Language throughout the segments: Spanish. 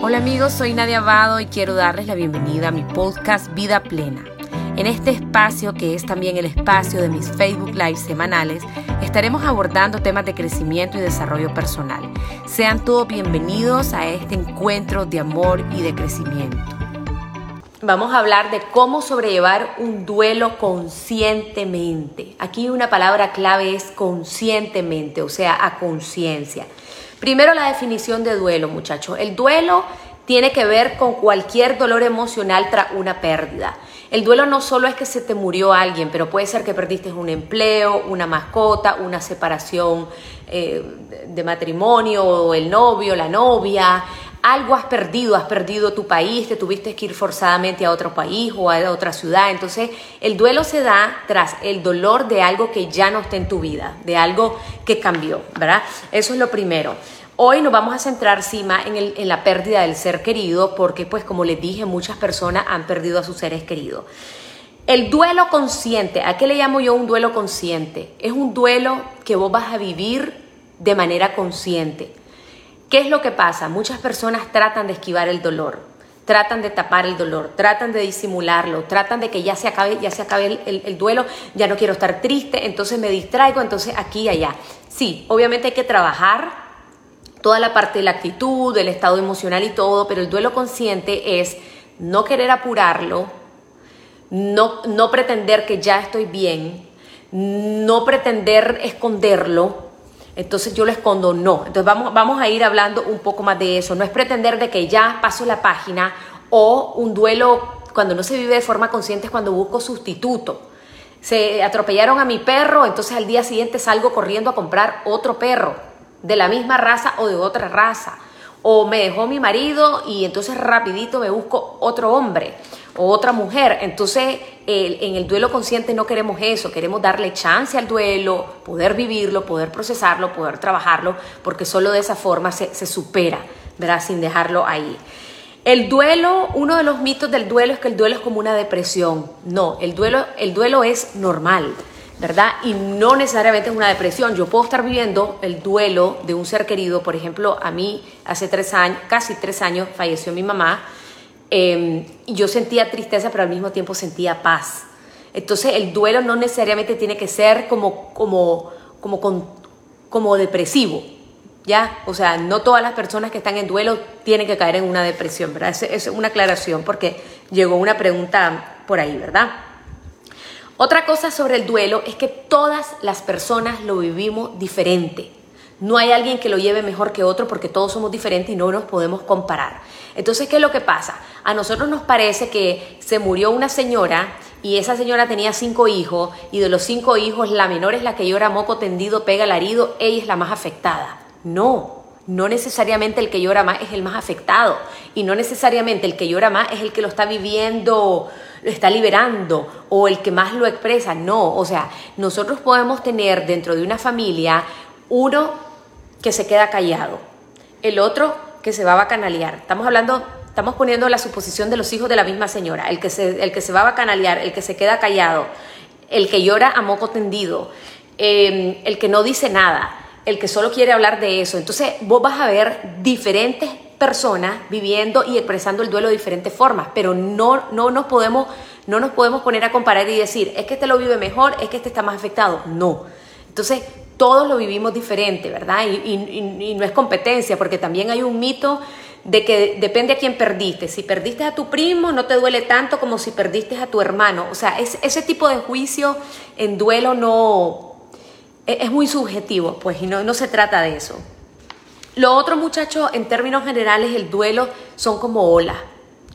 Hola amigos, soy Nadia Abado y quiero darles la bienvenida a mi podcast Vida Plena. En este espacio, que es también el espacio de mis Facebook Live semanales, estaremos abordando temas de crecimiento y desarrollo personal. Sean todos bienvenidos a este encuentro de amor y de crecimiento. Vamos a hablar de cómo sobrellevar un duelo conscientemente. Aquí una palabra clave es conscientemente, o sea, a conciencia. Primero la definición de duelo, muchachos. El duelo tiene que ver con cualquier dolor emocional tras una pérdida. El duelo no solo es que se te murió alguien, pero puede ser que perdiste un empleo, una mascota, una separación eh, de matrimonio, el novio, la novia, algo has perdido, has perdido tu país, te tuviste que ir forzadamente a otro país o a otra ciudad. Entonces, el duelo se da tras el dolor de algo que ya no está en tu vida, de algo que cambió, ¿verdad? Eso es lo primero. Hoy nos vamos a centrar, Sima, en, en la pérdida del ser querido, porque, pues, como les dije, muchas personas han perdido a sus seres queridos. El duelo consciente, ¿a qué le llamo yo un duelo consciente? Es un duelo que vos vas a vivir de manera consciente. ¿Qué es lo que pasa? Muchas personas tratan de esquivar el dolor, tratan de tapar el dolor, tratan de disimularlo, tratan de que ya se acabe, ya se acabe el, duelo, ya no quiero estar triste, entonces me distraigo, entonces aquí y allá. Sí, obviamente hay que trabajar toda la parte de la actitud, del estado emocional y todo, pero el duelo consciente es no querer apurarlo, no, no pretender que ya estoy bien, no pretender esconderlo, entonces yo lo escondo, no. Entonces vamos, vamos a ir hablando un poco más de eso. No es pretender de que ya paso la página o un duelo cuando no se vive de forma consciente es cuando busco sustituto. Se atropellaron a mi perro, entonces al día siguiente salgo corriendo a comprar otro perro de la misma raza o de otra raza. O me dejó mi marido y entonces rapidito me busco otro hombre o otra mujer. Entonces, en el duelo consciente no queremos eso, queremos darle chance al duelo, poder vivirlo, poder procesarlo, poder trabajarlo, porque solo de esa forma se, supera, ¿verdad? Sin dejarlo ahí. El duelo, uno de los mitos del duelo es que el duelo es como una depresión. No, el duelo, el duelo es normal, ¿verdad? Y no necesariamente es una depresión. Yo puedo estar viviendo el duelo de un ser querido. Por ejemplo, a mí hace tres años, casi tres años, falleció mi mamá Em, yo sentía tristeza, pero al mismo tiempo sentía paz. Entonces el duelo no necesariamente tiene que ser como, como, como, como depresivo, ¿ya? O sea, no todas las personas que están en duelo tienen que caer en una depresión, ¿verdad? Es, es una aclaración porque llegó una pregunta por ahí, ¿verdad? Otra cosa sobre el duelo es que todas las personas lo vivimos diferente. No hay alguien que lo lleve mejor que otro porque todos somos diferentes y no nos podemos comparar. Entonces, ¿qué es lo que pasa? A nosotros nos parece que se murió una señora y esa señora tenía cinco hijos y de los cinco hijos la menor es la que llora moco tendido, pega alarido, ella es la más afectada. No, no necesariamente el que llora más es el más afectado y no necesariamente el que llora más es el que lo está viviendo, lo está liberando o el que más lo expresa. No, o sea, nosotros podemos tener dentro de una familia uno que se queda callado, el otro que se va a bacanalear. Estamos hablando, estamos poniendo la suposición de los hijos de la misma señora, el que se, el que se va a bacanalear, el que se queda callado, el que llora a moco tendido, em, el que no dice nada, el que solo quiere hablar de eso. Entonces vos vas a ver diferentes personas viviendo y expresando el duelo de diferentes formas, pero no, no, nos podemos, no nos podemos poner a comparar y decir, es que este lo vive mejor, es que este está más afectado. No. Entonces, todos lo vivimos diferente, ¿verdad? Y, no es competencia, porque también hay un mito de que depende a quién perdiste. Si perdiste a tu primo, no te duele tanto como si perdiste a tu hermano. O sea, ese tipo de juicio en duelo no es, muy subjetivo, pues, y no, no se trata de eso. Lo otro, muchachos, en términos generales, el duelo son como olas,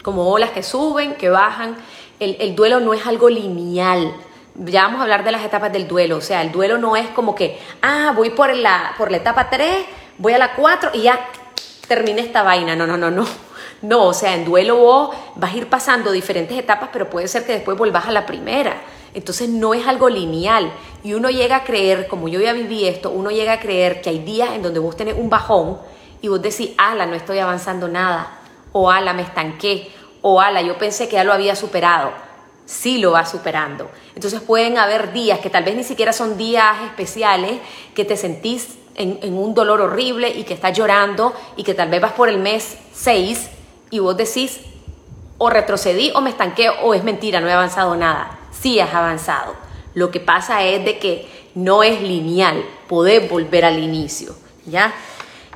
como olas que suben, que bajan. El, el duelo no es algo lineal ya vamos a hablar de las etapas del duelo. O sea, el duelo no es como que, ah, voy por la, por la etapa 3, voy a la 4 y ya terminé esta vaina. No, no, no, no. No, o sea, en duelo vos vas a ir pasando diferentes etapas, pero puede ser que después volvás a la primera. Entonces no es algo lineal. Y uno llega a creer, como yo ya viví esto, uno llega a creer que hay días en donde vos tenés un bajón y vos decís, ala, no estoy avanzando nada. O ala, me estanqué. O ala, yo pensé que ya lo había superado sí lo va superando. Entonces pueden haber días que tal vez ni siquiera son días especiales, que te sentís en, un dolor horrible y que estás llorando y que tal vez vas por el mes 6 y vos decís, o retrocedí o me estanqué o es mentira, no he avanzado nada. Sí has avanzado. Lo que pasa es de que no es lineal, podés volver al inicio, ¿ya?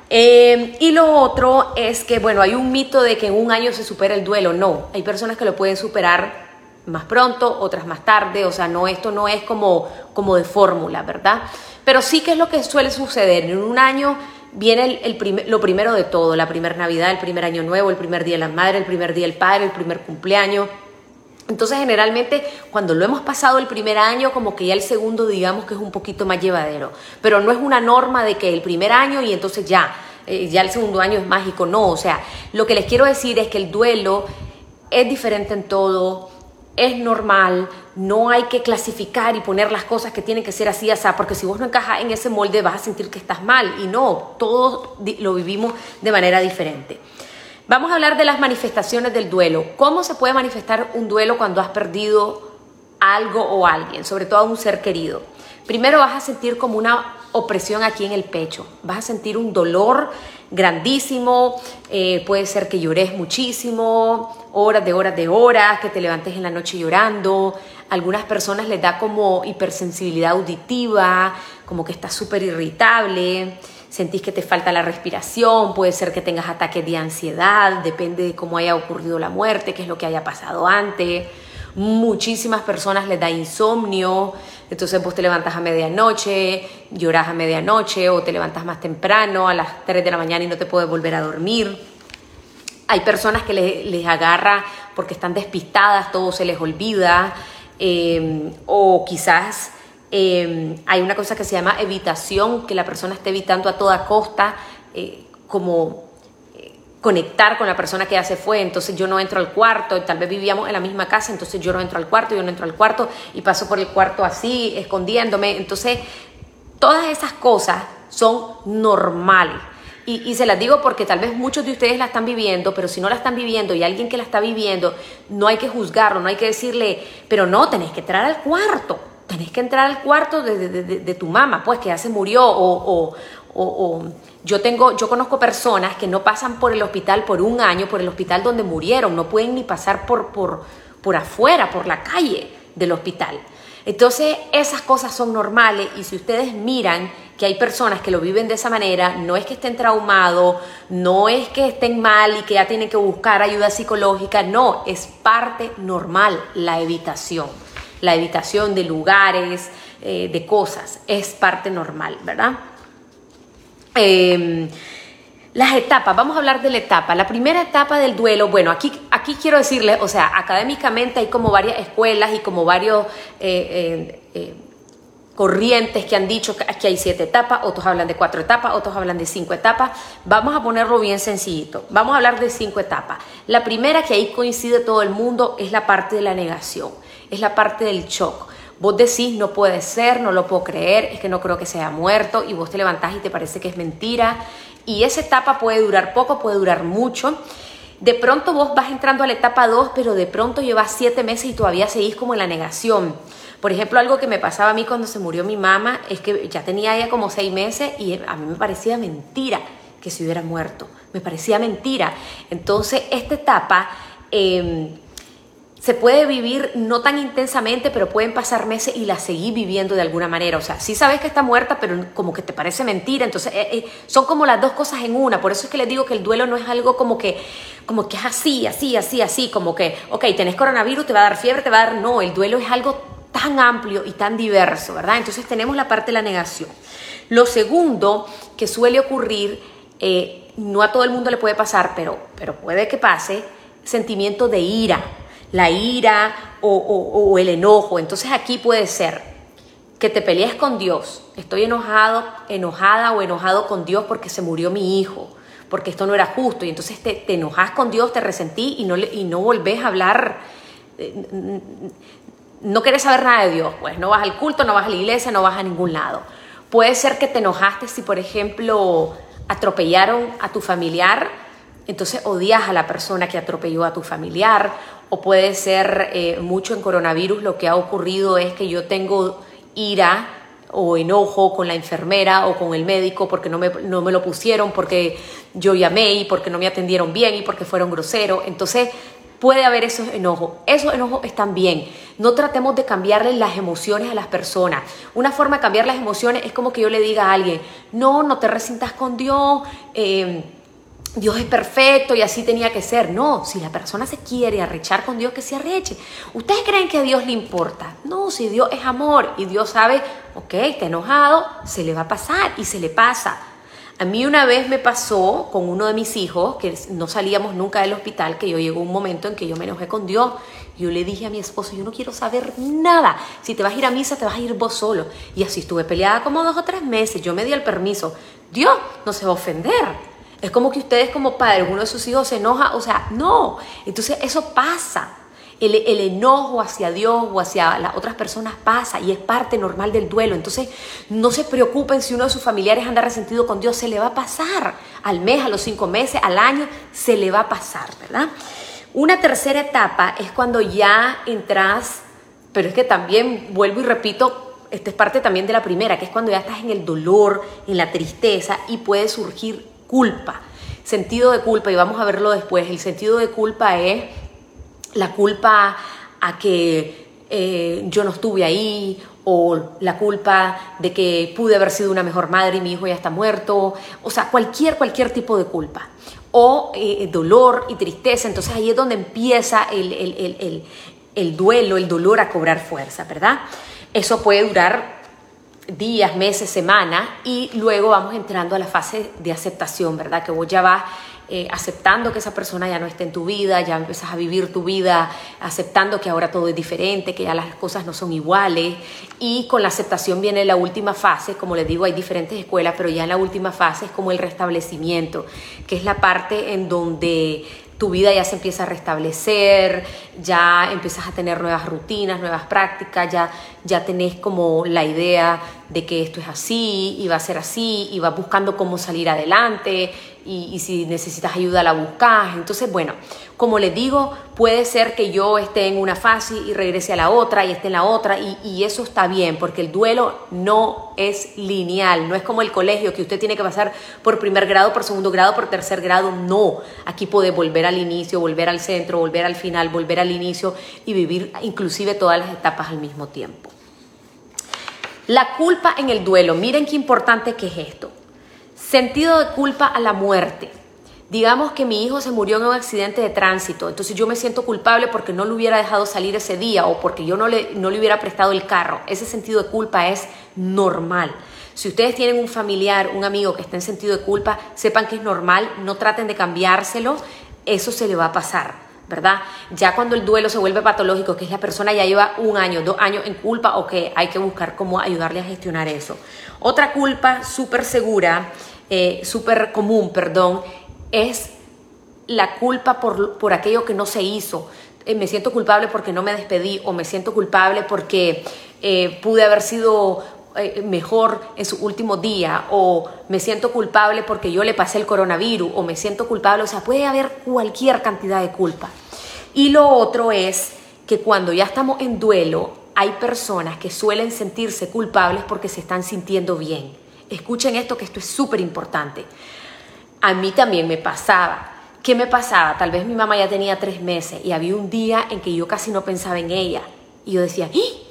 Em, y lo otro es que, bueno, hay un mito de que en un año se supera el duelo. No, hay personas que lo pueden superar más pronto, otras más tarde, o sea, no, esto no es como, como de fórmula, ¿verdad? Pero sí que es lo que suele suceder. En un año viene el, lo primero de todo, la primera Navidad, el primer año nuevo, el primer día de la madre, el primer día del padre, el primer cumpleaños. Entonces generalmente cuando lo hemos pasado el primer año, como que ya el segundo digamos que es un poquito más llevadero, pero no es una norma de que el primer año y entonces ya, eh, ya el segundo año es mágico, no, o sea, lo que les quiero decir es que el duelo es diferente en todo, es normal, no hay que clasificar y poner las cosas que tienen que ser así, así, porque si vos no encajas en ese molde vas a sentir que estás mal. Y no, todos lo vivimos de manera diferente. Vamos a hablar de las manifestaciones del duelo. ¿Cómo se puede manifestar un duelo cuando has perdido algo o alguien, sobre todo a un ser querido? Primero vas a sentir como una opresión aquí en el pecho, vas a sentir un dolor grandísimo, eh, puede ser que llores muchísimo, horas de horas de horas, que te levantes en la noche llorando. Algunas personas les da como hipersensibilidad auditiva, como que estás súper irritable, sentís que te falta la respiración, puede ser que tengas ataques de ansiedad, depende de cómo haya ocurrido la muerte, qué es lo que haya pasado antes. Muchísimas personas les da insomnio, entonces vos te levantas a medianoche, lloras a medianoche o te levantas más temprano a las 3 de la mañana y no te puedes volver a dormir. Hay personas que les, agarra porque están despistadas, todo se les olvida, eh, o quizás eh, hay una cosa que se llama evitación, que la persona esté evitando a toda costa, eh, como conectar con la persona que ya se fue, entonces yo no entro al cuarto, tal vez vivíamos en la misma casa, entonces yo no entro al cuarto, yo no entro al cuarto y paso por el cuarto así, escondiéndome, entonces todas esas cosas son normales. Y, se las digo porque tal vez muchos de ustedes la están viviendo, pero si no la están viviendo y alguien que la está viviendo, no hay que juzgarlo, no hay que decirle, pero no, tenés que entrar al cuarto, tenés que entrar al cuarto de, tu mamá, pues que ya se murió, o, o, yo tengo, yo conozco personas que no pasan por el hospital por un año, por el hospital donde murieron, no pueden ni pasar por, por, por afuera, por la calle del hospital. Entonces, esas cosas son normales y si ustedes miran que hay personas que lo viven de esa manera, no es que estén traumados, no es que estén mal y que ya tienen que buscar ayuda psicológica, no, es parte normal la evitación, la evitación de lugares, eh, de cosas, es parte normal, ¿verdad? Em, las etapas, vamos a hablar de la etapa. La primera etapa del duelo, bueno, aquí, aquí quiero decirles, o sea, académicamente hay como varias escuelas y como varios eh, eh, corrientes que han dicho que aquí hay siete etapas, otros hablan de cuatro etapas, otros hablan de cinco etapas. Vamos a ponerlo bien sencillito. Vamos a hablar de cinco etapas. La primera que ahí coincide todo el mundo es la parte de la negación, es la parte del shock. Vos decís, no puede ser, no lo puedo creer, es que no creo que se haya muerto y vos te levantás y te parece que es mentira. Y esa etapa puede durar poco, puede durar mucho. De pronto vos vas entrando a la etapa 2, pero de pronto llevas siete meses y todavía seguís como en la negación. Por ejemplo, algo que me pasaba a mí cuando se murió mi mamá es que ya tenía ella como seis meses y a mí me parecía mentira que se hubiera muerto. Me parecía mentira. Entonces, esta etapa... Eh, se puede vivir no tan intensamente, pero pueden pasar meses y la seguir viviendo de alguna manera. O sea, sí sabes que está muerta, pero como que te parece mentira. Entonces, eh, eh, son como las dos cosas en una. Por eso es que les digo que el duelo no es algo como que, como que es así, así, así, así, como que, ok, tenés coronavirus, te va a dar fiebre, te va a dar... No, el duelo es algo tan amplio y tan diverso, ¿verdad? Entonces tenemos la parte de la negación. Lo segundo que suele ocurrir, eh, no a todo el mundo le puede pasar, pero, pero puede que pase, sentimiento de ira la ira o, el enojo. Entonces aquí puede ser que te pelees con Dios. Estoy enojado, enojada o enojado con Dios porque se murió mi hijo, porque esto no era justo. Y entonces te, te enojas con Dios, te resentí y no, y no volvés a hablar. Eh, no querés saber nada de Dios, pues no vas al culto, no vas a la iglesia, no vas a ningún lado. Puede ser que te enojaste si, por ejemplo, atropellaron a tu familiar, entonces odias a la persona que atropelló a tu familiar o puede ser eh, mucho en coronavirus lo que ha ocurrido es que yo tengo ira o enojo con la enfermera o con el médico porque no me, no me lo pusieron, porque yo llamé y porque no me atendieron bien y porque fueron groseros. Entonces puede haber esos enojos. Esos enojos están bien. No tratemos de cambiarle las emociones a las personas. Una forma de cambiar las emociones es como que yo le diga a alguien, no, no te resintas con Dios. Eh, Dios es perfecto y así tenía que ser. No, si la persona se quiere arrechar con Dios, que se arreche. ¿Ustedes creen que a Dios le importa? No, si Dios es amor y Dios sabe, ok, está enojado, se le va a pasar y se le pasa. A mí una vez me pasó con uno de mis hijos, que no salíamos nunca del hospital, que yo llegó un momento en que yo me enojé con Dios. Yo le dije a mi esposo, yo no quiero saber nada. Si te vas a ir a misa, te vas a ir vos solo. Y así estuve peleada como dos o tres meses. Yo me di el permiso. Dios no se va a ofender. Es como que ustedes como padres, uno de sus hijos se enoja, o sea, no. Entonces eso pasa. El, el, enojo hacia Dios o hacia las otras personas pasa y es parte normal del duelo. Entonces, no se preocupen si uno de sus familiares anda resentido con Dios, se le va a pasar. Al mes, a los cinco meses, al año, se le va a pasar, ¿verdad? Una tercera etapa es cuando ya entras, pero es que también, vuelvo y repito, esta es parte también de la primera, que es cuando ya estás en el dolor, en la tristeza y puede surgir culpa. Sentido de culpa, y vamos a verlo después, el sentido de culpa es la culpa a que eh, yo no estuve ahí o la culpa de que pude haber sido una mejor madre y mi hijo ya está muerto, o sea, cualquier, cualquier tipo de culpa. O eh, dolor y tristeza, entonces ahí es donde empieza el, el duelo, el dolor a cobrar fuerza, ¿verdad? Eso puede durar días, meses, semanas y luego vamos entrando a la fase de aceptación, ¿verdad? Que vos ya vas eh, aceptando que esa persona ya no está en tu vida, ya empiezas a vivir tu vida aceptando que ahora todo es diferente, que ya las cosas no son iguales y con la aceptación viene la última fase, como les digo, hay diferentes escuelas, pero ya en la última fase es como el restablecimiento, que es la parte en donde tu vida ya se empieza a restablecer, ya empiezas a tener nuevas rutinas, nuevas prácticas, ya, ya tenés como la idea de que esto es así y va a ser así y vas buscando cómo salir adelante y, si necesitas ayuda la buscas. Entonces, bueno, como les digo, puede ser que yo esté en una fase y regrese a la otra y esté en la otra y, y, eso está bien porque el duelo no es lineal, no es como el colegio que usted tiene que pasar por primer grado, por segundo grado, por tercer grado, no. Aquí puede volver al inicio, volver al centro, volver al final, volver al inicio y vivir inclusive todas las etapas al mismo tiempo. La culpa en el duelo, miren qué importante que es esto. Sentido de culpa a la muerte. Digamos que mi hijo se murió en un accidente de tránsito, entonces yo me siento culpable porque no lo hubiera dejado salir ese día o porque yo no le, no le hubiera prestado el carro. Ese sentido de culpa es normal. Si ustedes tienen un familiar, un amigo que está en sentido de culpa, sepan que es normal, no traten de cambiárselo, eso se le va a pasar. ¿verdad? Ya cuando el duelo se vuelve patológico, que es la persona ya lleva un año, dos años en culpa, o que hay que buscar cómo ayudarle a gestionar eso. Otra culpa súper segura, eh, súper común, perdón, es la culpa por, por, aquello que no se hizo. Eh, me siento culpable porque no me despedí o me siento culpable porque eh, pude haber sido mejor en su último día o me siento culpable porque yo le pasé el coronavirus o me siento culpable, o sea, puede haber cualquier cantidad de culpa. Y lo otro es que cuando ya estamos en duelo, hay personas que suelen sentirse culpables porque se están sintiendo bien. Escuchen esto que esto es súper importante. A mí también me pasaba. ¿Qué me pasaba? Tal vez mi mamá ya tenía tres meses y había un día en que yo casi no pensaba en ella. Y yo decía, ¡Ah!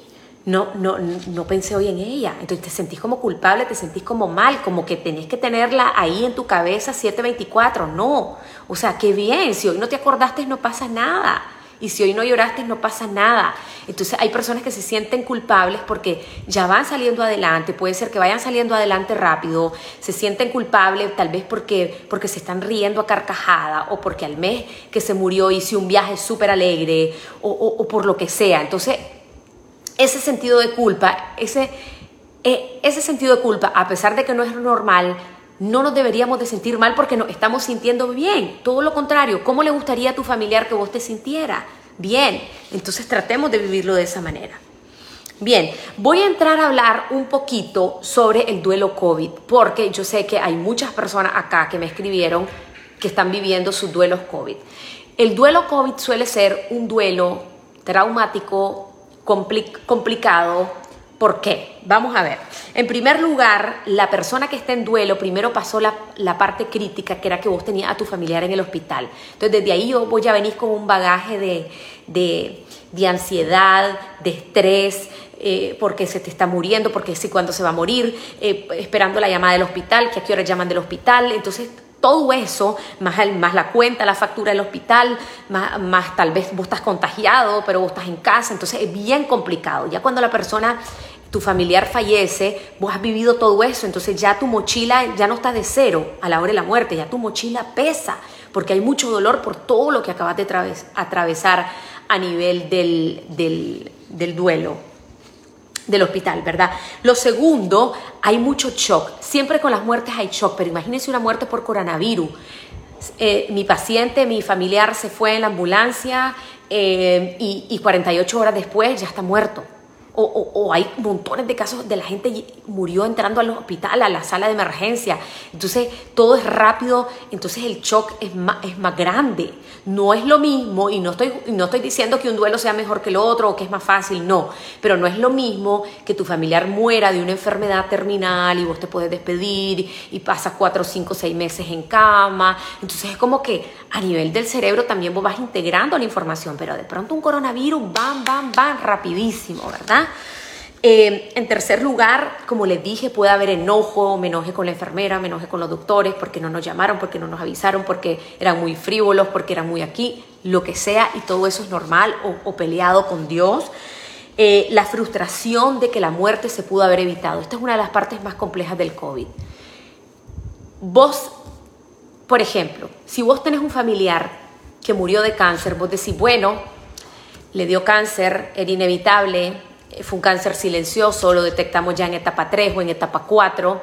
no, no, no pensé hoy en ella. Entonces te sentís como culpable, te sentís como mal, como que tenés que tenerla ahí en tu cabeza 724. No, o sea, qué bien, si hoy no te acordaste no pasa nada. Y si hoy no lloraste, no pasa nada. Entonces hay personas que se sienten culpables porque ya van saliendo adelante, puede ser que vayan saliendo adelante rápido, se sienten culpables tal vez porque, porque se están riendo a carcajada o porque al mes que se murió hice un viaje súper alegre o, o, por lo que sea. Entonces ese sentido de culpa, ese, eh, ese sentido de culpa, a pesar de que no es normal, no nos deberíamos de sentir mal porque nos estamos sintiendo bien. Todo lo contrario, ¿cómo le gustaría a tu familiar que vos te sintiera? Bien, entonces tratemos de vivirlo de esa manera. Bien, voy a entrar a hablar un poquito sobre el duelo COVID, porque yo sé que hay muchas personas acá que me escribieron que están viviendo sus duelos COVID. El duelo COVID suele ser un duelo traumático, complicado, ¿Por qué? Vamos a ver. En primer lugar, la persona que está en duelo primero pasó la, parte crítica, que era que vos tenías a tu familiar en el hospital. Entonces, desde ahí yo voy a venir con un bagaje de, ansiedad, de estrés, eh, porque se te está muriendo, porque si cuando se va a morir, eh, esperando la llamada del hospital, que a qué hora llaman del hospital. Entonces, todo eso, más, más la cuenta, la factura del hospital, más, más, tal vez vos estás contagiado, pero vos estás en casa, entonces es bien complicado. Ya cuando la persona, tu familiar fallece, vos has vivido todo eso, entonces ya tu mochila ya no está de cero a la hora de la muerte, ya tu mochila pesa, porque hay mucho dolor por todo lo que acabas de atravesar a nivel del, del, del duelo del hospital, ¿verdad? Lo segundo, hay mucho shock. Siempre con las muertes hay shock, pero imagínense una muerte por coronavirus. Eh, mi paciente, mi familiar se fue en la ambulancia eh, y, y 48 horas después ya está muerto. O, hay montones de casos de la gente murió entrando al hospital, a la sala de emergencia. Entonces todo es rápido, entonces el shock es más, es más grande. No es lo mismo, y no estoy, no estoy diciendo que un duelo sea mejor que el otro o que es más fácil, no, pero no es lo mismo que tu familiar muera de una enfermedad terminal y vos te puedes despedir y pasas cuatro, cinco, seis meses en cama. Entonces es como que a nivel del cerebro también vos vas integrando la información, pero de pronto un coronavirus, bam, bam, bam, rapidísimo, ¿verdad? Eh, en tercer lugar, como les dije, puede haber enojo, me enoje con la enfermera, me enoje con los doctores, porque no nos llamaron, porque no nos avisaron, porque eran muy frívolos, porque eran muy aquí, lo que sea, y todo eso es normal, o, peleado con Dios. Eh, la frustración de que la muerte se pudo haber evitado. Esta es una de las partes más complejas del COVID. Vos, por ejemplo, si vos tenés un familiar que murió de cáncer, vos decís, bueno, le dio cáncer, era inevitable, eh, fue un cáncer silencioso, lo detectamos ya en etapa 3 o en etapa 4.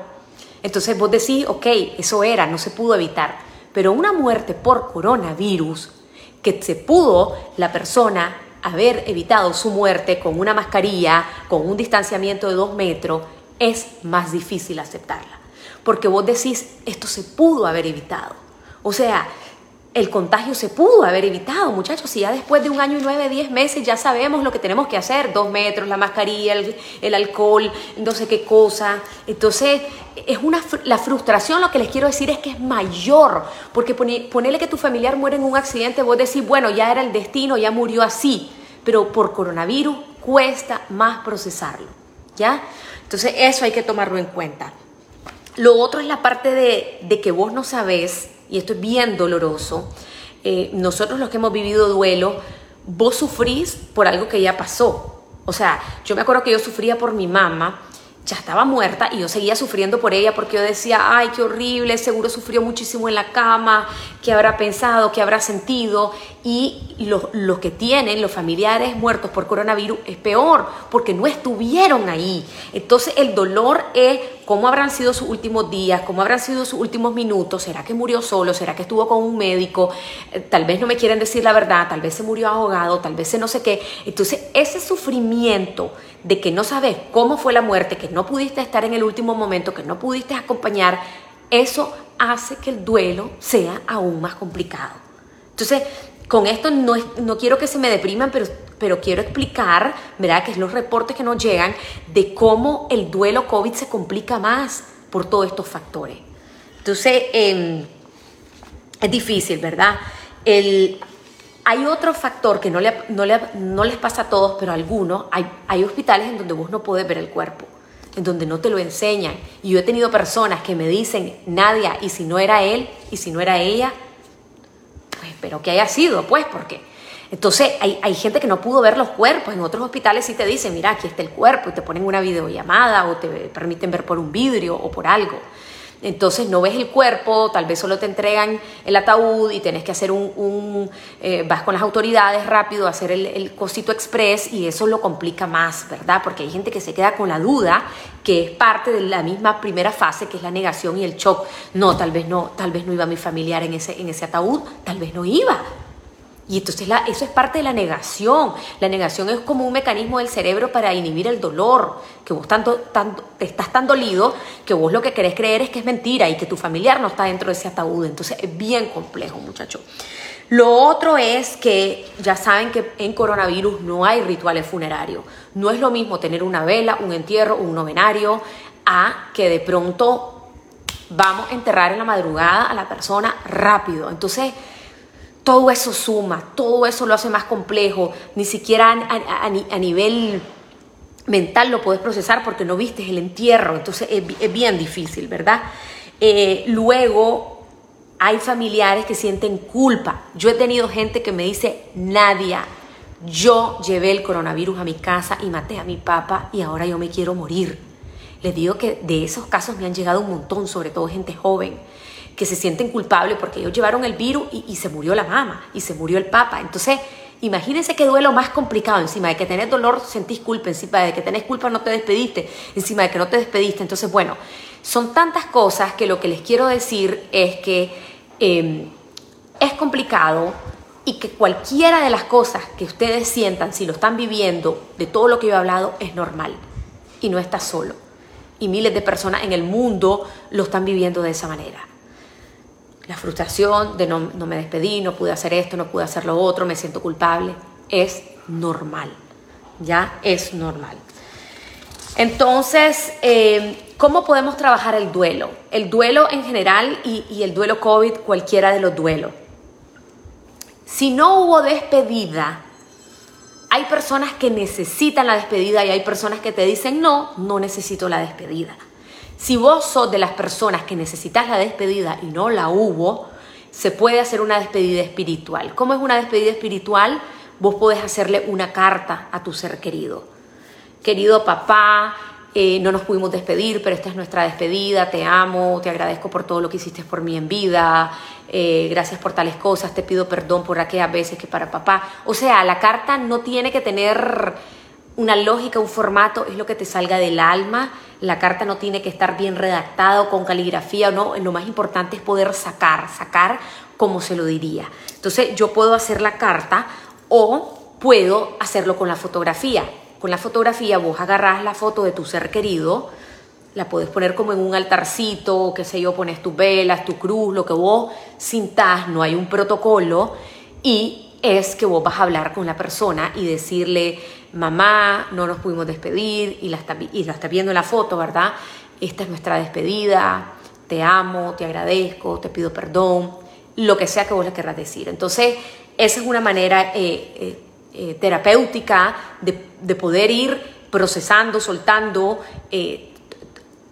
Entonces vos decís, ok, eso era, no se pudo evitar. Pero una muerte por coronavirus, que se pudo la persona haber evitado su muerte con una mascarilla, con un distanciamiento de dos metros, es más difícil aceptarla. Porque vos decís, esto se pudo haber evitado. O sea, el contagio se pudo haber evitado, muchachos. Si ya después de un año y nueve, diez meses ya sabemos lo que tenemos que hacer, dos metros, la mascarilla, el, alcohol, no sé qué cosa. Entonces, es una, la frustración, lo que les quiero decir es que es mayor, porque ponerle que tu familiar muere en un accidente, vos decís, bueno, ya era el destino, ya murió así, pero por coronavirus cuesta más procesarlo, ¿ya? Entonces, eso hay que tomarlo en cuenta. Lo otro es la parte de, de que vos no sabés y esto es bien doloroso, eh, nosotros los que hemos vivido duelo, vos sufrís por algo que ya pasó. O sea, yo me acuerdo que yo sufría por mi mamá, ya estaba muerta y yo seguía sufriendo por ella porque yo decía, ay, qué horrible, seguro sufrió muchísimo en la cama, qué habrá pensado, qué habrá sentido. Y los, que tienen, los familiares muertos por coronavirus, es peor porque no estuvieron ahí. Entonces el dolor es cómo habrán sido sus últimos días, cómo habrán sido sus últimos minutos, será que murió solo, será que estuvo con un médico, eh, tal vez no me quieren decir la verdad, tal vez se murió ahogado, tal vez se no sé qué. Entonces ese sufrimiento de que no sabes cómo fue la muerte, que no pudiste estar en el último momento, que no pudiste acompañar, eso hace que el duelo sea aún más complicado. Entonces, con esto no, no quiero que se me depriman, pero, pero quiero explicar, ¿verdad? Que es los reportes que nos llegan de cómo el duelo COVID se complica más por todos estos factores. Entonces, em, es difícil, ¿verdad? El, hay otro factor que no, no, les pasa a todos, pero a algunos. Hay, hay hospitales en donde vos no puedes ver el cuerpo, en donde no te lo enseñan. Y yo he tenido personas que me dicen, Nadia, ¿y si no era él? ¿Y si no era ella? Pues espero que haya sido, pues, porque... Entonces hay, hay, gente que no pudo ver los cuerpos. En otros hospitales sí te dicen, mira, aquí está el cuerpo, y te ponen una videollamada o te permiten ver por un vidrio o por algo entonces no ves el cuerpo, tal vez solo te entregan el ataúd y tienes que hacer un, eh, vas con las autoridades rápido a hacer el, el, cosito express y eso lo complica más, ¿verdad? Porque hay gente que se queda con la duda que es parte de la misma primera fase que es la negación y el shock. No, tal vez no, tal vez no iba mi familiar en ese, en ese ataúd, tal vez no iba. Y entonces eso es parte de la negación. La negación es como un mecanismo del cerebro para inhibir el dolor, que vos tanto, tanto, estás tan dolido que vos lo que querés creer es que es mentira y que tu familiar no está dentro de ese ataúd. Entonces es bien complejo, muchacho. Lo otro es que ya saben que en coronavirus no hay rituales funerarios. No es lo mismo tener una vela, un entierro, un novenario, a que de pronto vamos a enterrar en la madrugada a la persona rápido. Entonces, todo eso suma, todo eso lo hace más complejo. Ni siquiera a, nivel mental lo puedes procesar porque no viste el entierro. Entonces, es, bien difícil, ¿verdad? Eh, luego, hay familiares que sienten culpa. Yo he tenido gente que me dice, Nadia, yo llevé el coronavirus a mi casa y maté a mi papá y ahora yo me quiero morir. Les digo que de esos casos me han llegado un montón, sobre todo gente joven, que se sienten culpables porque ellos llevaron el virus y, se murió la mamá y se murió el papa. Entonces, imagínense qué duelo más complicado. Encima de que tenés dolor, sentís culpa. Encima de que tenés culpa, no te despediste. Encima de que no te despediste. Entonces, bueno, son tantas cosas que lo que les quiero decir es que Em, es complicado y que cualquiera de las cosas que ustedes sientan, si lo están viviendo, de todo lo que yo he hablado, es normal y no está solo. Y miles de personas en el mundo lo están viviendo de esa manera. La frustración de no, no me despedí, no pude hacer esto, no pude hacer lo otro, me siento culpable, es normal. Ya es normal. Entonces, em, ¿cómo podemos trabajar el duelo? El duelo en general y, el duelo COVID, cualquiera de los duelos. Si no hubo despedida, hay personas que necesitan la despedida y hay personas que te dicen, no, no necesito la despedida. Si vos sos de las personas que necesitas la despedida y no la hubo, se puede hacer una despedida espiritual. ¿Cómo es una despedida espiritual? Vos podés hacerle una carta a tu ser querido querido papá, eh, no nos pudimos despedir, pero esta es nuestra despedida, te amo, te agradezco por todo lo que hiciste por mí en vida, eh, gracias por tales cosas, te pido perdón por aquellas veces que para papá. O sea, la carta no tiene que tener una lógica, un formato, es lo que te salga del alma. La carta no tiene que estar bien redactado con caligrafía o no. Lo más importante es poder sacar, sacar como se lo diría. Entonces yo puedo hacer la carta o puedo hacerlo con la fotografía con la fotografía vos agarrás la foto de tu ser querido, la puedes poner como en un altarcito, qué sé yo, pones tus velas, tu cruz, lo que vos sintás, no hay un protocolo y es que vos vas a hablar con la persona y decirle, mamá, no nos pudimos despedir y la está, y la viendo en la foto, ¿verdad? Esta es nuestra despedida, te amo, te agradezco, te pido perdón, lo que sea que vos le querrás decir. Entonces, esa es una manera eh, eh, eh, terapéutica de, poder ir procesando, soltando,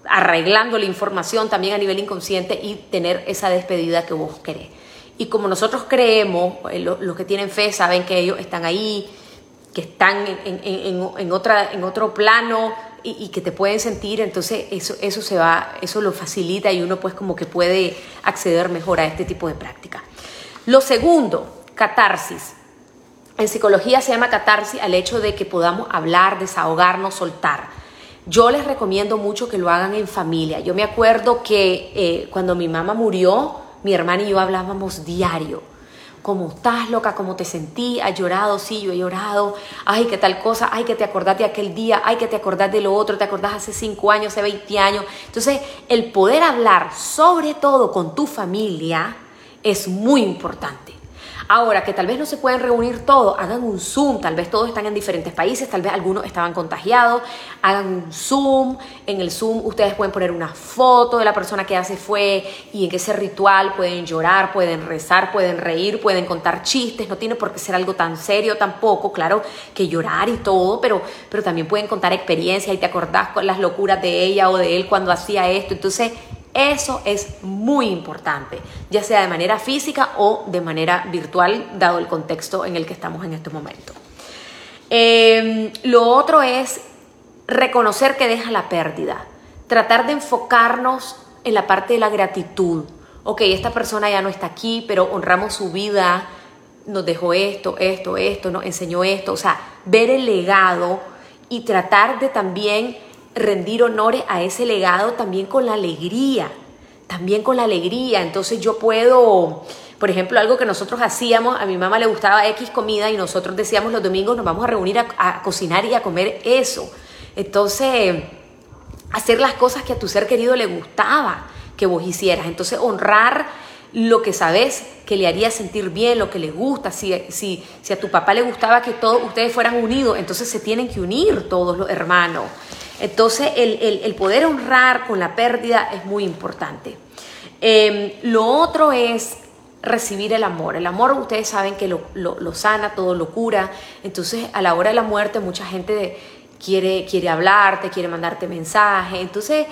arreglando la información también a nivel inconsciente y tener esa despedida que vos querés. Y como nosotros creemos, eh, los que tienen fe saben que ellos están ahí, que están en, otra, en otro plano y, que te pueden sentir, entonces eso, eso se va, eso lo facilita y uno pues como que puede acceder mejor a este tipo de práctica. Lo segundo, catarsis. En psicología se llama catarsis al hecho de que podamos hablar, desahogarnos, soltar. Yo les recomiendo mucho que lo hagan en familia. Yo me acuerdo que eh, cuando mi mamá murió, mi hermana y yo hablábamos diario. ¿Cómo estás, loca? ¿Cómo te sentí? ¿Has llorado? Sí, yo he llorado. Ay, qué tal cosa. Ay, que te acordás de aquel día. Ay, que te acordás de lo otro. Te acordás hace 5 años, hace 20 años. Entonces, el poder hablar, sobre todo con tu familia, es muy importante. Ahora, que tal vez no se pueden reunir todos, hagan un Zoom, tal vez todos están en diferentes países, tal vez algunos estaban contagiados, hagan un Zoom, en el Zoom ustedes pueden poner una foto de la persona que ya se fue y en ese ritual pueden llorar, pueden rezar, pueden reír, pueden contar chistes, no tiene por qué ser algo tan serio tampoco, claro que llorar y todo, pero, pero también pueden contar experiencias y te acordás con las locuras de ella o de él cuando hacía esto, entonces eso es muy importante, ya sea de manera física o de manera virtual, dado el contexto en el que estamos en este momento. Em, lo otro es reconocer que deja la pérdida, tratar de enfocarnos en la parte de la gratitud. Ok, esta persona ya no está aquí, pero honramos su vida, nos dejó esto, esto, esto, nos enseñó esto, o sea, ver el legado y tratar de también rendir honores a ese legado también con la alegría, también con la alegría. Entonces yo puedo, por ejemplo, algo que nosotros hacíamos, a mi mamá le gustaba X comida y nosotros decíamos los domingos nos vamos a reunir a, cocinar y a comer eso. Entonces, hacer las cosas que a tu ser querido le gustaba que vos hicieras. Entonces, honrar lo que sabes que le haría sentir bien, lo que le gusta, si, si, si a tu papá le gustaba que todos ustedes fueran unidos, entonces se tienen que unir todos los hermanos. Entonces el, poder honrar con la pérdida es muy importante. Em, lo otro es recibir el amor. El amor ustedes saben que lo, sana, todo lo cura. Entonces a la hora de la muerte mucha gente quiere, quiere hablarte, quiere mandarte mensaje. Entonces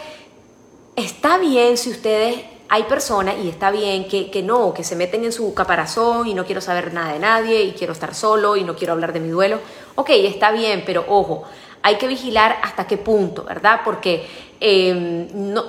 está bien si ustedes hay personas, y está bien, que, que, no, que se meten en su caparazón y no quiero saber nada de nadie y quiero estar solo y no quiero hablar de mi duelo. Ok, está bien, pero ojo, hay que vigilar hasta qué punto, ¿verdad? Porque em, no,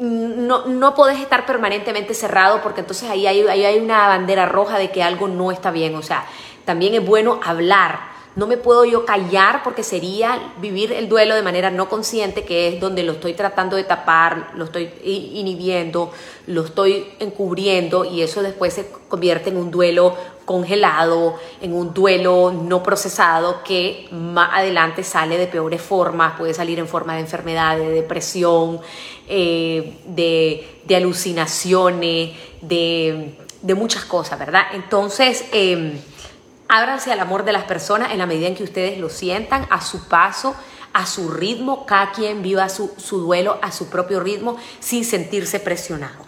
no, no podés estar permanentemente cerrado porque entonces ahí hay, ahí hay una bandera roja de que algo no está bien. O sea, también es bueno hablar no me puedo yo callar porque sería vivir el duelo de manera no consciente, que es donde lo estoy tratando de tapar, lo estoy inhibiendo, lo estoy encubriendo y eso después se convierte en un duelo congelado, en un duelo no procesado que más adelante sale de peores formas, puede salir en forma de enfermedad, de depresión, eh, de, alucinaciones, de, muchas cosas, ¿verdad? Entonces, em, Ábranse al amor de las personas en la medida en que ustedes lo sientan, a su paso, a su ritmo, cada quien viva su, duelo a su propio ritmo sin sentirse presionado.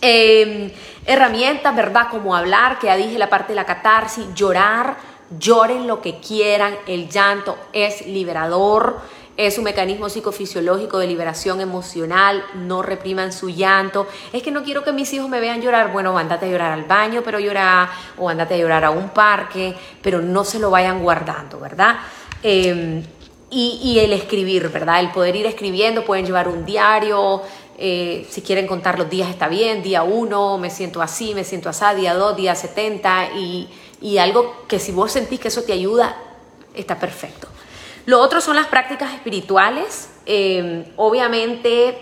Em, herramientas, ¿verdad? Como hablar, que ya dije la parte de la catarsis, llorar, lloren lo que quieran, el llanto es liberador es un mecanismo psicofisiológico de liberación emocional, no repriman su llanto. Es que no quiero que mis hijos me vean llorar. Bueno, andate a llorar al baño, pero llorar, o andate a llorar a un parque, pero no se lo vayan guardando, ¿verdad? Em, y, el escribir, ¿verdad? El poder ir escribiendo, pueden llevar un diario, eh, si quieren contar los días está bien, día uno, me siento así, me siento así, día dos, día 70, y, y algo que si vos sentís que eso te ayuda, está perfecto. Lo otro son las prácticas espirituales. Em, obviamente,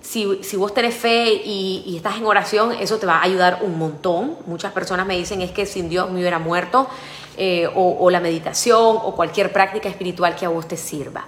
si, vos tenés fe y, estás en oración, eso te va a ayudar un montón. Muchas personas me dicen es que sin Dios me hubiera muerto, eh, o, la meditación, o cualquier práctica espiritual que a vos te sirva.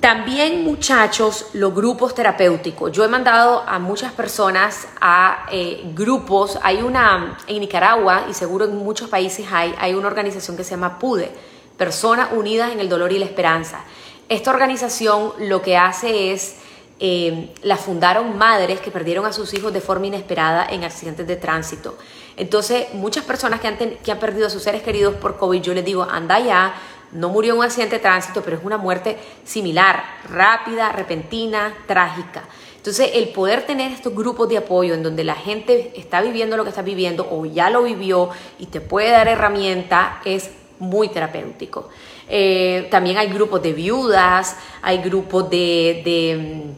También, muchachos, los grupos terapéuticos. Yo he mandado a muchas personas a eh, grupos. Hay una en Nicaragua y seguro en muchos países hay, hay una organización que se llama PUDE Personas Unidas en el Dolor y la Esperanza. Esta organización lo que hace es, eh, la fundaron madres que perdieron a sus hijos de forma inesperada en accidentes de tránsito. Entonces, muchas personas que han, que han perdido a sus seres queridos por COVID, yo les digo, anda ya, no murió en un accidente de tránsito, pero es una muerte similar, rápida, repentina, trágica. Entonces, el poder tener estos grupos de apoyo en donde la gente está viviendo lo que está viviendo o ya lo vivió y te puede dar herramienta es muy terapéutico. Eh, también hay grupos de viudas, hay grupos de, mm,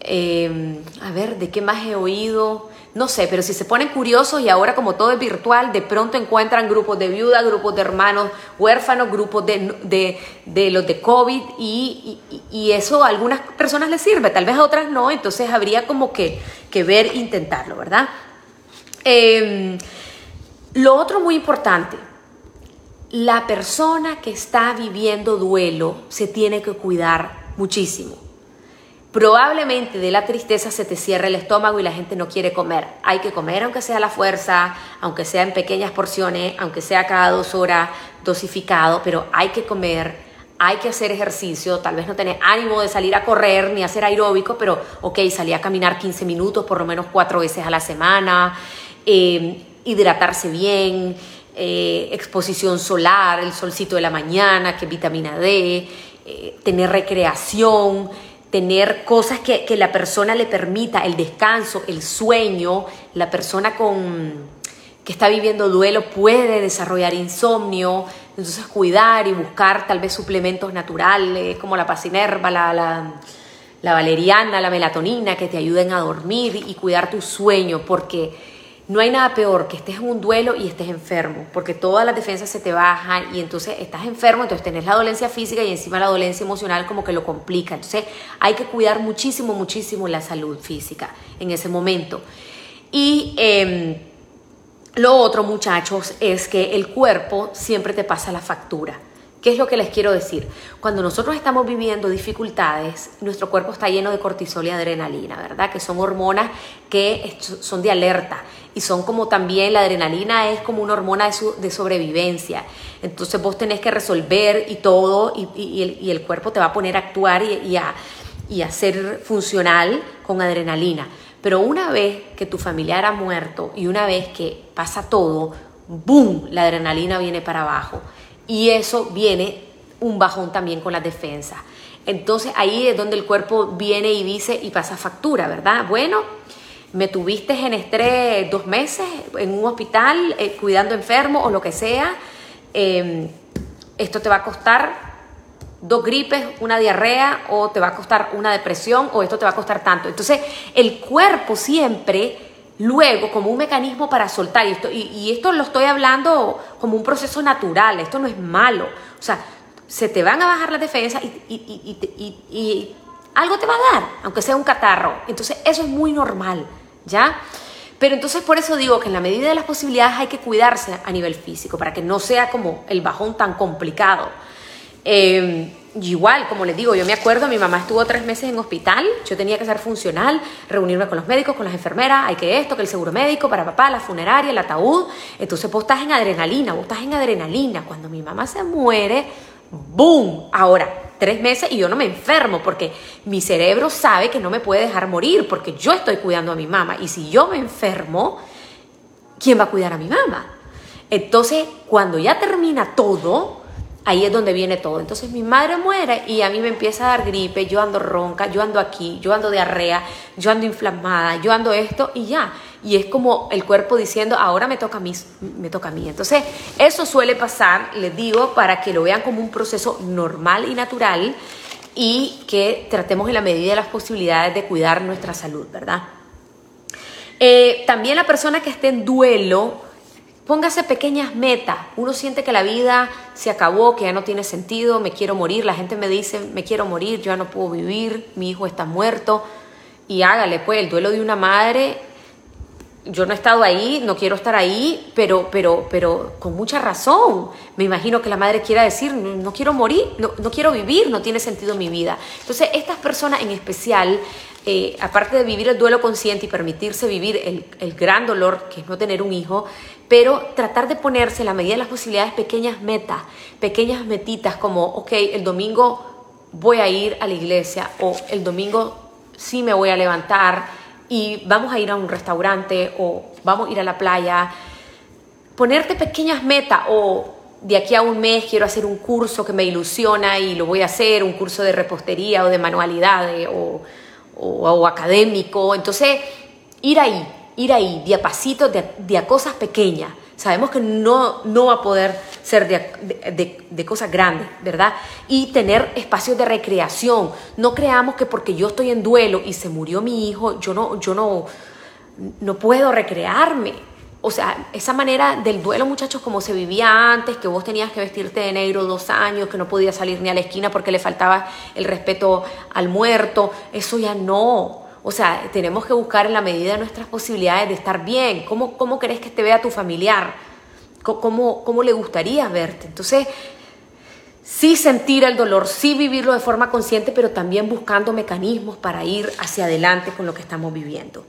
em, a ver, ¿de qué más he oído? No sé, pero si se ponen curiosos y ahora como todo es virtual, de pronto encuentran grupos de viudas, grupos de hermanos huérfanos, grupos de, los de COVID y, eso a algunas personas les sirve, tal vez a otras no, entonces habría como que, que ver, intentarlo, ¿verdad? Em, lo otro muy importante, la persona que está viviendo duelo se tiene que cuidar muchísimo. Probablemente de la tristeza se te cierre el estómago y la gente no quiere comer. Hay que comer aunque sea a la fuerza, aunque sea en pequeñas porciones, aunque sea cada dos horas dosificado, pero hay que comer, hay que hacer ejercicio, tal vez no tener ánimo de salir a correr ni hacer aeróbico, pero ok, salir a caminar 15 minutos por lo menos cuatro veces a la semana, eh, hidratarse bien, eh, exposición solar, el solcito de la mañana, que vitamina D, eh, tener recreación, tener cosas que, que, la persona le permita, el descanso, el sueño, la persona con, que está viviendo duelo puede desarrollar insomnio, entonces cuidar y buscar tal vez suplementos naturales como la pasinerva, la, la, la valeriana, la melatonina, que te ayuden a dormir y cuidar tu sueño, porque no hay nada peor que estés en un duelo y estés enfermo, porque todas las defensas se te bajan y entonces estás enfermo, entonces tenés la dolencia física y encima la dolencia emocional como que lo complica. Entonces hay que cuidar muchísimo, muchísimo la salud física en ese momento. Y em, lo otro, muchachos, es que el cuerpo siempre te pasa la factura. ¿Qué es lo que les quiero decir? Cuando nosotros estamos viviendo dificultades, nuestro cuerpo está lleno de cortisol y adrenalina, ¿verdad? Que son hormonas que son de alerta y son como también la adrenalina es como una hormona de, sobrevivencia. Entonces vos tenés que resolver y todo y, el, cuerpo te va a poner a actuar y, a, y a ser funcional con adrenalina. Pero una vez que tu familiar ha muerto y una vez que pasa todo, ¡boom! La adrenalina viene para abajo y eso viene un bajón también con las defensas. Entonces ahí es donde el cuerpo viene y dice y pasa factura, ¿verdad? Bueno, me tuviste en estrés dos meses en un hospital eh, cuidando enfermo o lo que sea. Em, esto te va a costar dos gripes, una diarrea o te va a costar una depresión o esto te va a costar tanto. Entonces el cuerpo siempre luego como un mecanismo para soltar. Y esto, y, esto lo estoy hablando como un proceso natural, esto no es malo. O sea, se te van a bajar las defensas y, y, algo te va a dar, aunque sea un catarro. Entonces eso es muy normal, ¿ya? Pero entonces por eso digo que en la medida de las posibilidades hay que cuidarse a nivel físico, para que no sea como el bajón tan complicado. Eh, igual, como les digo, yo me acuerdo, mi mamá estuvo tres meses en hospital, yo tenía que ser funcional, reunirme con los médicos, con las enfermeras, hay que esto, que el seguro médico, para papá, la funeraria, el ataúd. Entonces vos estás en adrenalina, vos estás en adrenalina. Cuando mi mamá se muere, ¡boom! Ahora, tres meses y yo no me enfermo porque mi cerebro sabe que no me puede dejar morir porque yo estoy cuidando a mi mamá. Y si yo me enfermo, ¿quién va a cuidar a mi mamá? Entonces, cuando ya termina todo, ahí es donde viene todo. Entonces mi madre muere y a mí me empieza a dar gripe, yo ando ronca, yo ando aquí, yo ando diarrea, yo ando inflamada, yo ando esto y ya. Y es como el cuerpo diciendo, ahora me toca a mí, me toca a mí. Entonces eso suele pasar, les digo, para que lo vean como un proceso normal y natural y que tratemos en la medida de las posibilidades de cuidar nuestra salud, ¿verdad? Eh, también la persona que esté en duelo, Póngase pequeñas metas. Uno siente que la vida se acabó, que ya no tiene sentido, me quiero morir. La gente me dice, me quiero morir, yo ya no puedo vivir, mi hijo está muerto. Y hágale, pues, el duelo de una madre. Yo no he estado ahí, no quiero estar ahí, pero, pero, pero con mucha razón. Me imagino que la madre quiera decir, no, quiero morir, no, no quiero vivir, no tiene sentido mi vida. Entonces, estas personas en especial eh, aparte de vivir el duelo consciente y permitirse vivir el, el, gran dolor que es no tener un hijo, pero tratar de ponerse en la medida de las posibilidades pequeñas metas, pequeñas metitas como, ok, el domingo voy a ir a la iglesia o el domingo sí me voy a levantar y vamos a ir a un restaurante o vamos a ir a la playa. Ponerte pequeñas metas o de aquí a un mes quiero hacer un curso que me ilusiona y lo voy a hacer, un curso de repostería o de manualidades o o, académico. Entonces, ir ahí, ir ahí, de de, cosas pequeñas. Sabemos que no, no va a poder ser de, de, cosas grandes, ¿verdad? Y tener espacios de recreación. No creamos que porque yo estoy en duelo y se murió mi hijo, yo no, yo no, no puedo recrearme. O sea, esa manera del duelo, muchachos, como se vivía antes, que vos tenías que vestirte de negro dos años, que no podías salir ni a la esquina porque le faltaba el respeto al muerto, eso ya no. O sea, tenemos que buscar en la medida de nuestras posibilidades de estar bien. ¿Cómo, cómo querés que te vea tu familiar? ¿Cómo, ¿Cómo le gustaría verte? Entonces, sí sentir el dolor, sí vivirlo de forma consciente, pero también buscando mecanismos para ir hacia adelante con lo que estamos viviendo.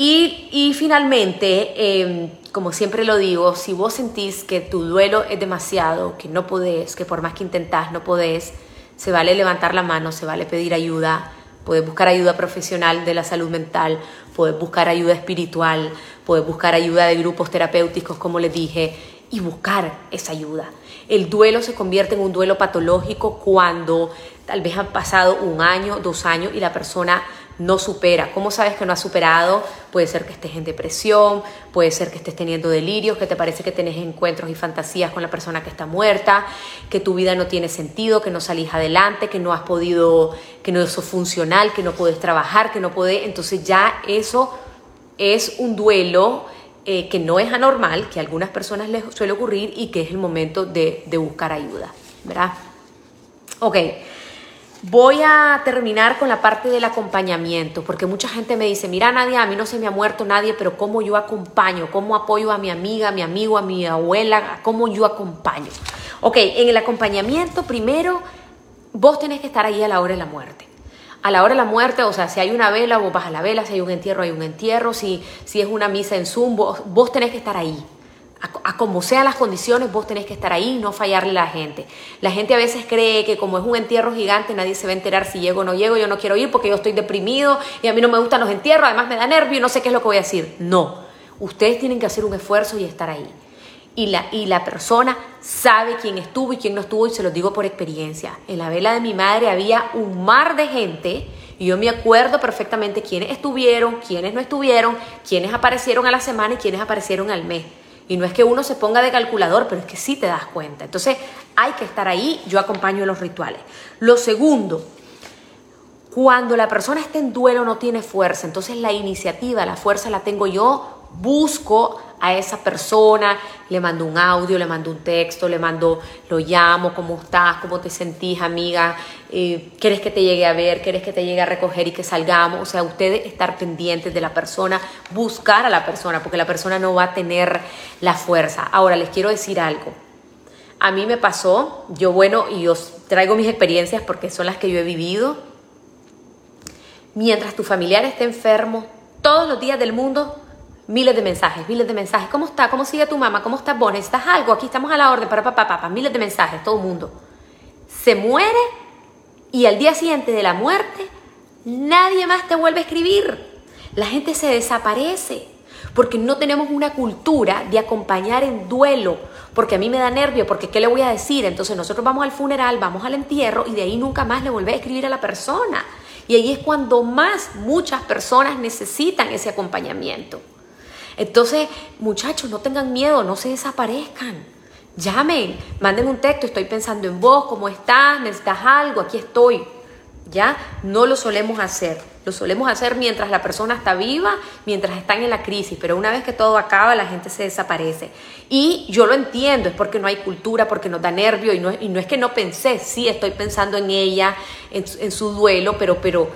Y, finalmente, em, como siempre lo digo, si vos sentís que tu duelo es demasiado, que no podés, que por más que intentás no podés, se vale levantar la mano, se vale pedir ayuda, puedes buscar ayuda profesional de la salud mental, puedes buscar ayuda espiritual, puedes buscar ayuda de grupos terapéuticos, como les dije, y buscar esa ayuda. El duelo se convierte en un duelo patológico cuando tal vez han pasado un año, dos años y la persona no supera. ¿Cómo sabes que no has superado? Puede ser que estés en depresión, puede ser que estés teniendo delirios, que te parece que tenés encuentros y fantasías con la persona que está muerta, que tu vida no tiene sentido, que no salís adelante, que no has podido, que no es funcional, que no puedes trabajar, que no puedes. Entonces ya eso es un duelo eh, que no es anormal, que a algunas personas les suele ocurrir y que es el momento de, de buscar ayuda, ¿verdad? Ok. Voy a terminar con la parte del acompañamiento, porque mucha gente me dice, mira Nadia, a mí no se me ha muerto nadie, pero ¿cómo yo acompaño? ¿Cómo apoyo a mi amiga, a mi amigo, a mi abuela? ¿Cómo yo acompaño? Ok, en el acompañamiento primero, vos tenés que estar ahí a la hora de la muerte. A la hora de la muerte, o sea, si hay una vela, vos vas a la vela, si hay un entierro, hay un entierro, si, si es una misa en Zoom, vos, vos tenés que estar ahí a, como sean las condiciones, vos tenés que estar ahí y no fallarle a la gente. La gente a veces cree que como es un entierro gigante, nadie se va a enterar si llego o no llego, yo no quiero ir porque yo estoy deprimido y a mí no me gustan los entierros, además me da nervio y no sé qué es lo que voy a decir. No, ustedes tienen que hacer un esfuerzo y estar ahí. Y la, y la persona sabe quién estuvo y quién no estuvo y se lo digo por experiencia. En la vela de mi madre había un mar de gente y yo me acuerdo perfectamente quiénes estuvieron, quiénes no estuvieron, quiénes aparecieron a la semana y quiénes aparecieron al mes. Y no es que uno se ponga de calculador, pero es que sí te das cuenta. Entonces hay que estar ahí, yo acompaño los rituales. Lo segundo, cuando la persona está en duelo no tiene fuerza, entonces la iniciativa, la fuerza la tengo yo, busco a esa persona, le mando un audio, le mando un texto, le mando, lo llamo, ¿cómo estás? ¿Cómo te sentís, amiga? Eh, ¿Quieres que te llegue a ver? ¿Quieres que te llegue a recoger y que salgamos? O sea, ustedes estar pendientes de la persona, buscar a la persona, porque la persona no va a tener la fuerza. Ahora, les quiero decir algo. A mí me pasó, yo bueno, y os traigo mis experiencias porque son las que yo he vivido. Mientras tu familiar esté enfermo, todos los días del mundo miles de mensajes, miles de mensajes. ¿Cómo está? ¿Cómo sigue tu mamá? ¿Cómo estás vos? ¿Necesitas algo? Aquí estamos a la orden para papá, papá. Miles de mensajes, todo el mundo. Se muere y al día siguiente de la muerte nadie más te vuelve a escribir. La gente se desaparece porque no tenemos una cultura de acompañar en duelo, porque a mí me da nervio, porque ¿qué le voy a decir? Entonces nosotros vamos al funeral, vamos al entierro y de ahí nunca más le vuelve a escribir a la persona. Y ahí es cuando más muchas personas necesitan ese acompañamiento. Entonces, muchachos, no tengan miedo, no se desaparezcan. Llamen, manden un texto, estoy pensando en vos, ¿cómo estás? ¿Necesitas algo? Aquí estoy. ¿Ya? No lo solemos hacer. Lo solemos hacer mientras la persona está viva, mientras están en la crisis, pero una vez que todo acaba, la gente se desaparece. Y yo lo entiendo, es porque no hay cultura, porque nos da nervio, y no, y no es que no pensé, sí estoy pensando en ella, en, en su duelo, pero, pero,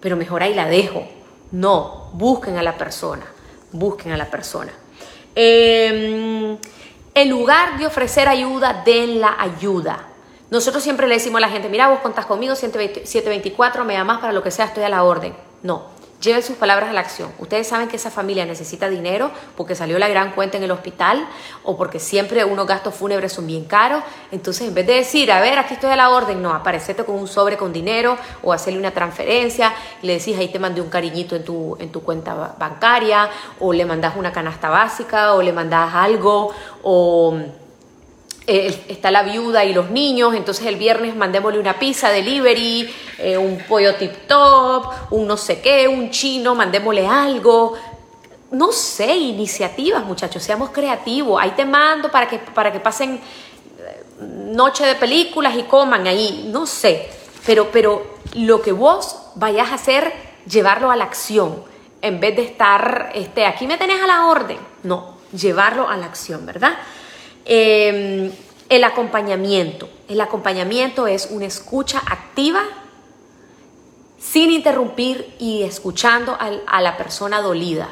pero mejor ahí la dejo. No, busquen a la persona busquen a la persona. Em, en lugar de ofrecer ayuda, den la ayuda. Nosotros siempre le decimos a la gente, mira, vos contás conmigo, 724, me llamas para lo que sea, estoy a la orden. No, Lleven sus palabras a la acción. Ustedes saben que esa familia necesita dinero porque salió la gran cuenta en el hospital o porque siempre unos gastos fúnebres son bien caros. Entonces, en vez de decir, a ver, aquí estoy a la orden, no, aparecete con un sobre con dinero o hacerle una transferencia le decís, ahí te mandé un cariñito en tu, en tu cuenta bancaria o le mandás una canasta básica o le mandás algo o eh, está la viuda y los niños, entonces el viernes mandémosle una pizza delivery, eh, un pollo tip top, un no sé qué, un chino, mandémosle algo. No sé, iniciativas, muchachos, seamos creativos. Ahí te mando para que, para que pasen eh, noche de películas y coman ahí, no sé. Pero, pero lo que vos vayas a hacer, llevarlo a la acción, en vez de estar, este, aquí me tenés a la orden. No, llevarlo a la acción, ¿verdad? Em, el acompañamiento. El acompañamiento es una escucha activa, sin interrumpir y escuchando a, la persona dolida.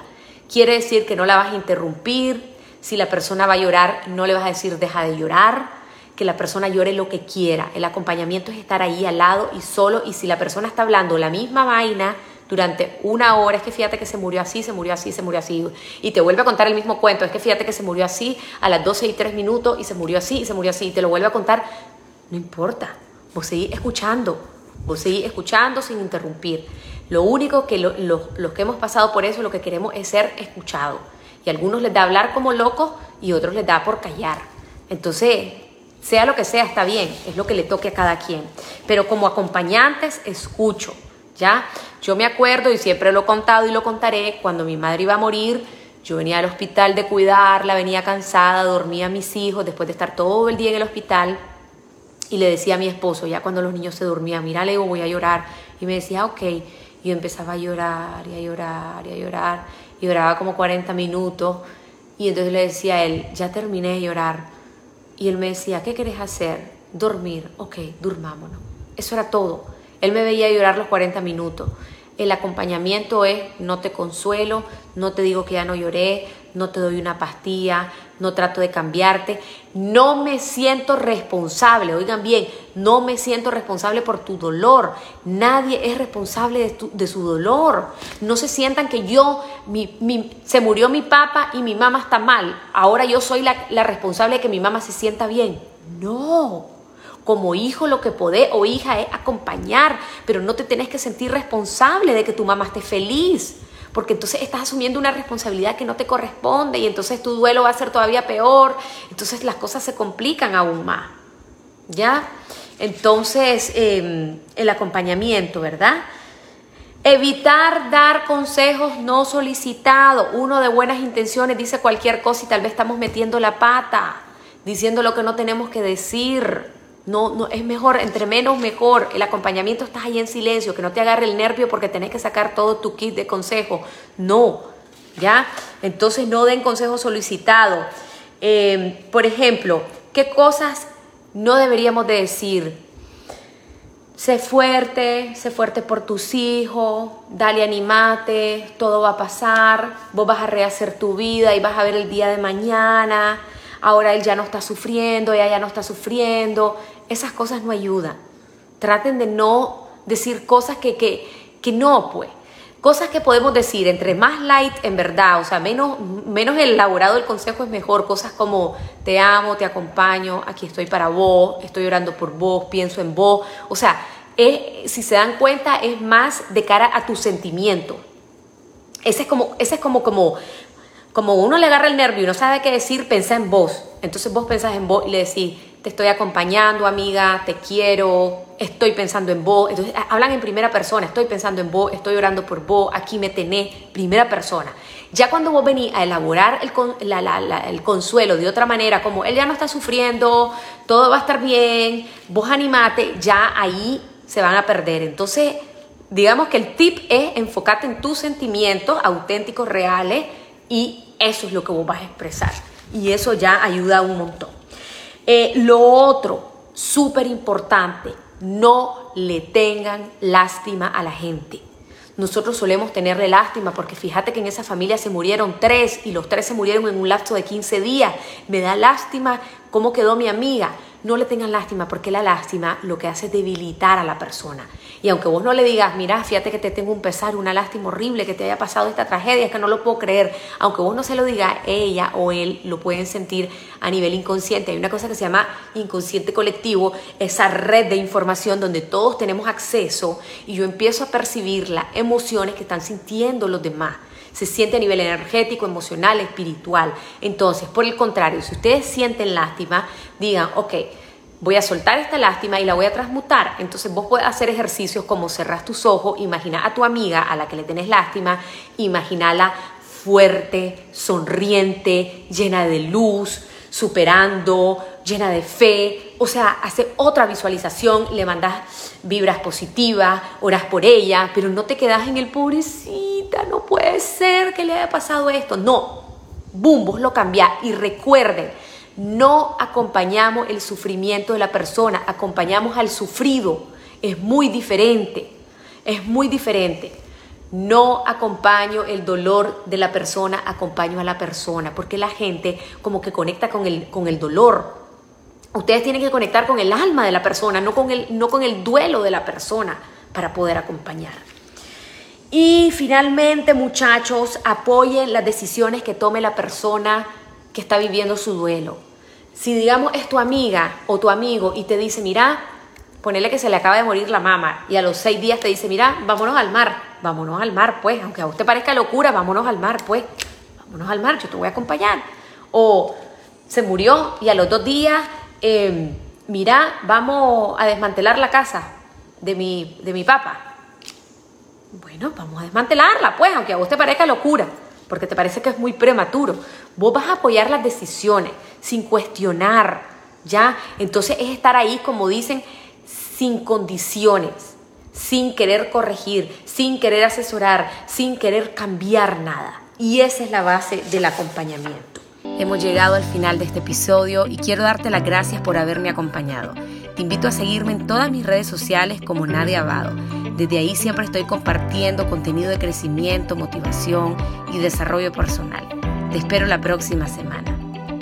Quiere decir que no la vas a interrumpir. Si la persona va a llorar, no le vas a decir deja de llorar. Que la persona llore lo que quiera. El acompañamiento es estar ahí al lado y solo. Y si la persona está hablando la misma vaina, durante una hora, es que fíjate que se murió así, se murió así, se murió así, y te vuelve a contar el mismo cuento, es que fíjate que se murió así a las 12 y 3 minutos y se murió así y se murió así, y te lo vuelve a contar, no importa, vos seguís escuchando, vos seguís escuchando sin interrumpir. Lo único que los que hemos pasado por eso, lo que queremos es ser escuchados. Y a algunos les da hablar como locos y otros les da por callar. Entonces, sea lo que sea, está bien, es lo que le toque a cada quien. Pero como acompañantes, escucho, ¿ya? Yo me acuerdo y siempre lo he contado y lo contaré, cuando mi madre iba a morir, yo venía al hospital de cuidarla, venía cansada, dormía a mis hijos después de estar todo el día en el hospital y le decía a mi esposo, ya cuando los niños se dormían, mira, le voy a llorar. Y me decía, ok. Y yo empezaba a llorar y a llorar y a llorar. Y lloraba como 40 minutos. Y entonces le decía a él, ya terminé de llorar. Y él me decía, ¿qué querés hacer? Dormir. Ok, durmámonos. Eso era todo. Él me veía llorar los 40 minutos. El acompañamiento es no te consuelo, no te digo que ya no lloré, no te doy una pastilla, no trato de cambiarte, no me siento responsable, oigan bien, no me siento responsable por tu dolor, nadie es responsable de, su dolor, no se sientan que yo, se murió mi papá y mi mamá está mal, ahora yo soy la, la responsable de que mi mamá se sienta bien, no. Como hijo lo que podés o hija es acompañar, pero no te tenés que sentir responsable de que tu mamá esté feliz porque entonces estás asumiendo una responsabilidad que no te corresponde y entonces tu duelo va a ser todavía peor, entonces las cosas se complican aún más. ¿Ya? Entonces, em, el acompañamiento, ¿verdad? Evitar dar consejos no solicitados. Uno de buenas intenciones dice cualquier cosa y tal vez estamos metiendo la pata, diciendo lo que no tenemos que decir. No, no, es mejor, entre menos mejor. El acompañamiento estás ahí en silencio, que no te agarre el nervio porque tenés que sacar todo tu kit de consejo. No, ¿ya? Entonces no den consejos solicitados. Em, por ejemplo, ¿qué cosas no deberíamos de decir? Sé fuerte, sé fuerte por tus hijos, dale animate, todo va a pasar, vos vas a rehacer tu vida y vas a ver el día de mañana ahora él ya no está sufriendo, ella ya no está sufriendo. Esas cosas no ayudan. Traten de no decir cosas que, que, no, pues. Cosas que podemos decir, entre más light en verdad, o sea, menos, menos elaborado el consejo es mejor. Cosas como te amo, te acompaño, aquí estoy para vos, estoy orando por vos, pienso en vos. O sea, si se dan cuenta, es más de cara a tu sentimiento. Ese es como, ese es como, como, como uno le agarra el nervio y no sabe qué decir, pensa en vos. Entonces vos pensás en vos y le decís, te estoy acompañando, amiga, te quiero, estoy pensando en vos. Entonces hablan en primera persona, estoy pensando en vos, estoy orando por vos, aquí me tenés, primera persona. Ya cuando vos venís a elaborar el, el consuelo de otra manera, como él ya no está sufriendo, todo va a estar bien, vos animate, ya ahí se van a perder. Entonces, digamos que el tip es enfocarte en tus sentimientos auténticos, reales, y eso es lo que vos vas a expresar. Y eso ya ayuda un montón. Eh, lo otro, súper importante, no le tengan lástima a la gente. Nosotros solemos tenerle lástima porque fíjate que en esa familia se murieron tres y los tres se murieron en un lapso de 15 días. Me da lástima cómo quedó mi amiga no le tengan lástima porque la lástima lo que hace es debilitar a la persona. Y aunque vos no le digas, mira, fíjate que te tengo un pesar, una lástima horrible que te haya pasado esta tragedia, es que no lo puedo creer, aunque vos no se lo digas, ella o él lo pueden sentir a nivel inconsciente. Hay una cosa que se llama inconsciente colectivo, esa red de información donde todos tenemos acceso y yo empiezo a percibir las emociones que están sintiendo los demás se siente a nivel energético, emocional, espiritual. Entonces, por el contrario, si ustedes sienten lástima, digan, ok, voy a soltar esta lástima y la voy a transmutar. Entonces vos puedes hacer ejercicios como cerrar tus ojos, imagina a tu amiga a la que le tenés lástima, imagínala fuerte, sonriente, llena de luz, superando, llena de fe. O sea, hace otra visualización, le mandas vibras positivas, oras por ella, pero no te quedas en el pobrecito no puede ser que le haya pasado esto. No, boom, vos lo cambiás y recuerden, no acompañamos el sufrimiento de la persona, acompañamos al sufrido. Es muy diferente, es muy diferente. No acompaño el dolor de la persona, acompaño a la persona, porque la gente como que conecta con el, con el dolor. Ustedes tienen que conectar con el alma de la persona, no con el, no con el duelo de la persona para poder acompañar. Y finalmente, muchachos, apoyen las decisiones que tome la persona que está viviendo su duelo. Si digamos es tu amiga o tu amigo y te dice, mira, ponele que se le acaba de morir la mamá y a los seis días te dice, mira, vámonos al mar, vámonos al mar, pues, aunque a usted parezca locura, vámonos al mar, pues, vámonos al mar, yo te voy a acompañar. O se murió y a los dos días, em, mira, vamos a desmantelar la casa de mi, de mi papá bueno, vamos a desmantelarla, pues, aunque a vos te parezca locura, porque te parece que es muy prematuro. Vos vas a apoyar las decisiones sin cuestionar, ¿ya? Entonces es estar ahí, como dicen, sin condiciones, sin querer corregir, sin querer asesorar, sin querer cambiar nada. Y esa es la base del acompañamiento. Hemos llegado al final de este episodio y quiero darte las gracias por haberme acompañado. Te invito a seguirme en todas mis redes sociales como Nadia Abado. Desde ahí siempre estoy compartiendo contenido de crecimiento, motivación y desarrollo personal. Te espero la próxima semana.